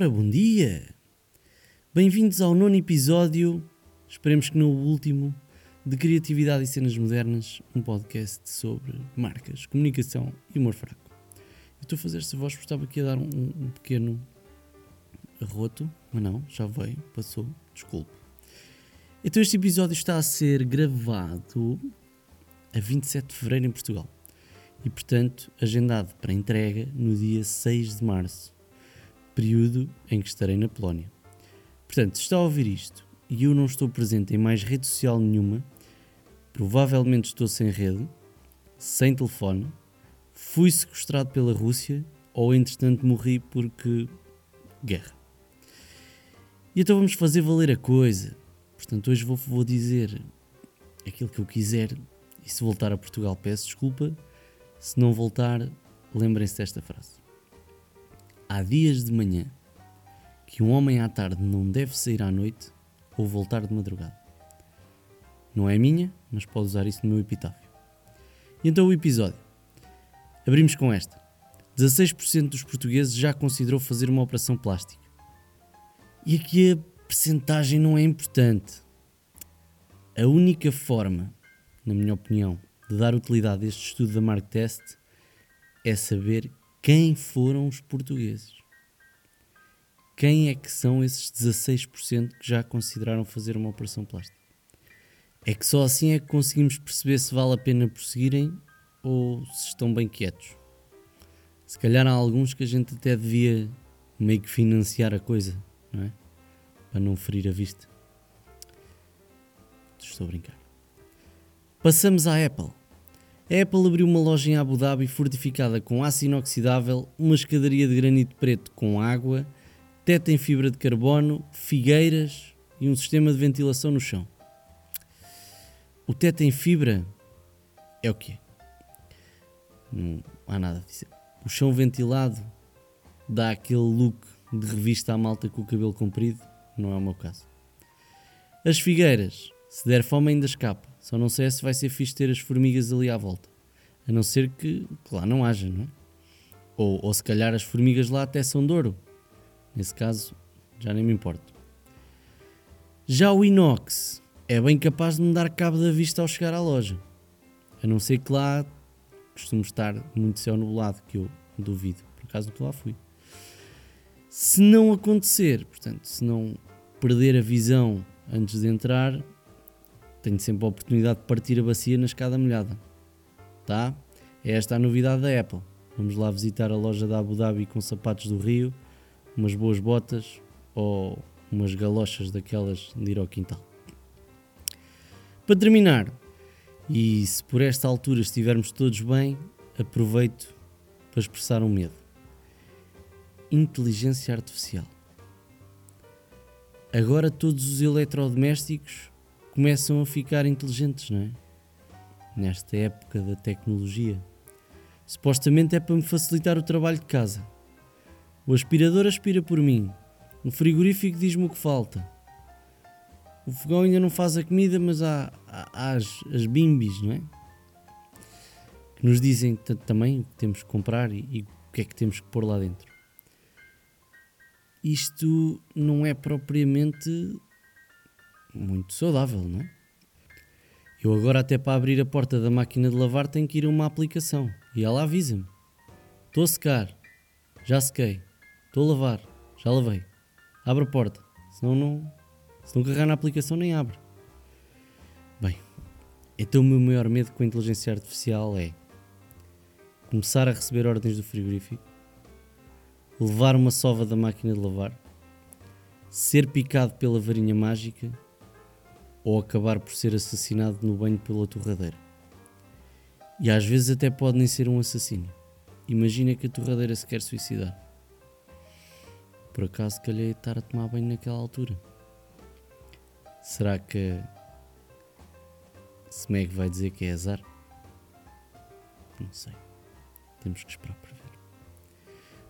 Ora, bom dia! Bem-vindos ao nono episódio, esperemos que não o último, de Criatividade e Cenas Modernas, um podcast sobre marcas, comunicação e humor fraco. Eu estou a fazer esta voz porque estava aqui a dar um, um pequeno arroto, mas não, já veio, passou, desculpe. Então este episódio está a ser gravado a 27 de Fevereiro em Portugal e, portanto, agendado para entrega no dia 6 de Março período em que estarei na Polónia. Portanto, se está a ouvir isto e eu não estou presente em mais rede social nenhuma, provavelmente estou sem rede, sem telefone, fui sequestrado pela Rússia ou entretanto morri porque guerra. E então vamos fazer valer a coisa. Portanto, hoje vou, vou dizer aquilo que eu quiser e se voltar a Portugal peço desculpa. Se não voltar, lembrem-se desta frase. Há dias de manhã que um homem à tarde não deve sair à noite ou voltar de madrugada. Não é minha, mas pode usar isso no meu epitáfio. E então o episódio. Abrimos com esta. 16% dos portugueses já considerou fazer uma operação plástica. E aqui a percentagem não é importante. A única forma, na minha opinião, de dar utilidade a este estudo da Mark Test é saber quem foram os portugueses. Quem é que são esses 16% que já consideraram fazer uma operação plástica? É que só assim é que conseguimos perceber se vale a pena prosseguirem ou se estão bem quietos. Se calhar há alguns que a gente até devia meio que financiar a coisa, não é? Para não ferir a vista. Estou a brincar. Passamos à Apple. Apple abriu uma loja em Abu Dhabi fortificada com aço inoxidável, uma escadaria de granito preto com água, teto em fibra de carbono, figueiras e um sistema de ventilação no chão. O teto em fibra é o quê? Não há nada a dizer. O chão ventilado dá aquele look de revista à malta com o cabelo comprido, não é o meu caso. As figueiras, se der fome ainda escapa. Só não sei se vai ser fixe ter as formigas ali à volta. A não ser que, que lá não haja, não é? Ou, ou se calhar as formigas lá até são de ouro. Nesse caso, já nem me importo. Já o inox é bem capaz de me dar cabo da vista ao chegar à loja. A não ser que lá costume estar muito céu nublado, que eu duvido. Por acaso nunca lá fui. Se não acontecer, portanto, se não perder a visão antes de entrar, tenho sempre a oportunidade de partir a bacia na escada molhada. Tá? É esta a novidade da Apple. Vamos lá visitar a loja da Abu Dhabi com sapatos do Rio, umas boas botas ou umas galochas daquelas de ir ao quintal. Para terminar, e se por esta altura estivermos todos bem, aproveito para expressar um medo. Inteligência artificial. Agora todos os eletrodomésticos começam a ficar inteligentes, não é? Nesta época da tecnologia. Supostamente é para me facilitar o trabalho de casa. O aspirador aspira por mim. O frigorífico diz-me o que falta. O fogão ainda não faz a comida, mas há, há, as, as bimbis, não é? Que nos dizem também o que temos que comprar e, e o que é que temos que pôr lá dentro. Isto não é propriamente muito saudável, não é? Eu agora até para abrir a porta da máquina de lavar tenho que ir a uma aplicação e ela avisa-me. Estou a secar, já sequei, estou a lavar, já lavei. Abre a porta, senão não, se não carregar na aplicação nem abre. Bem, então o meu maior medo com a inteligência artificial é começar a receber ordens do frigorífico, levar uma sova da máquina de lavar, ser picado pela varinha mágica ou acabar por ser assassinado no banho pela torradeira. E às vezes até pode nem ser um assassino. Imagina que a torradeira se quer suicidar. Por acaso calhei estar a tomar banho naquela altura. Será que Smeg vai dizer que é azar? Não sei. Temos que esperar para ver.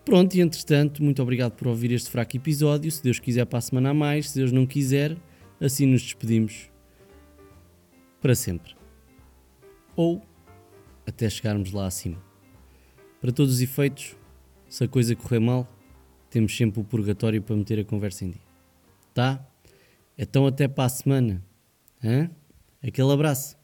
Pronto, e entretanto, muito obrigado por ouvir este fraco episódio. Se Deus quiser, para a semana a mais. Se Deus não quiser, assim nos despedimos para sempre. Ou até chegarmos lá acima. Para todos os efeitos, se a coisa correr mal, temos sempre o purgatório para meter a conversa em dia. Tá? Então até para a semana. Hã? Aquele abraço.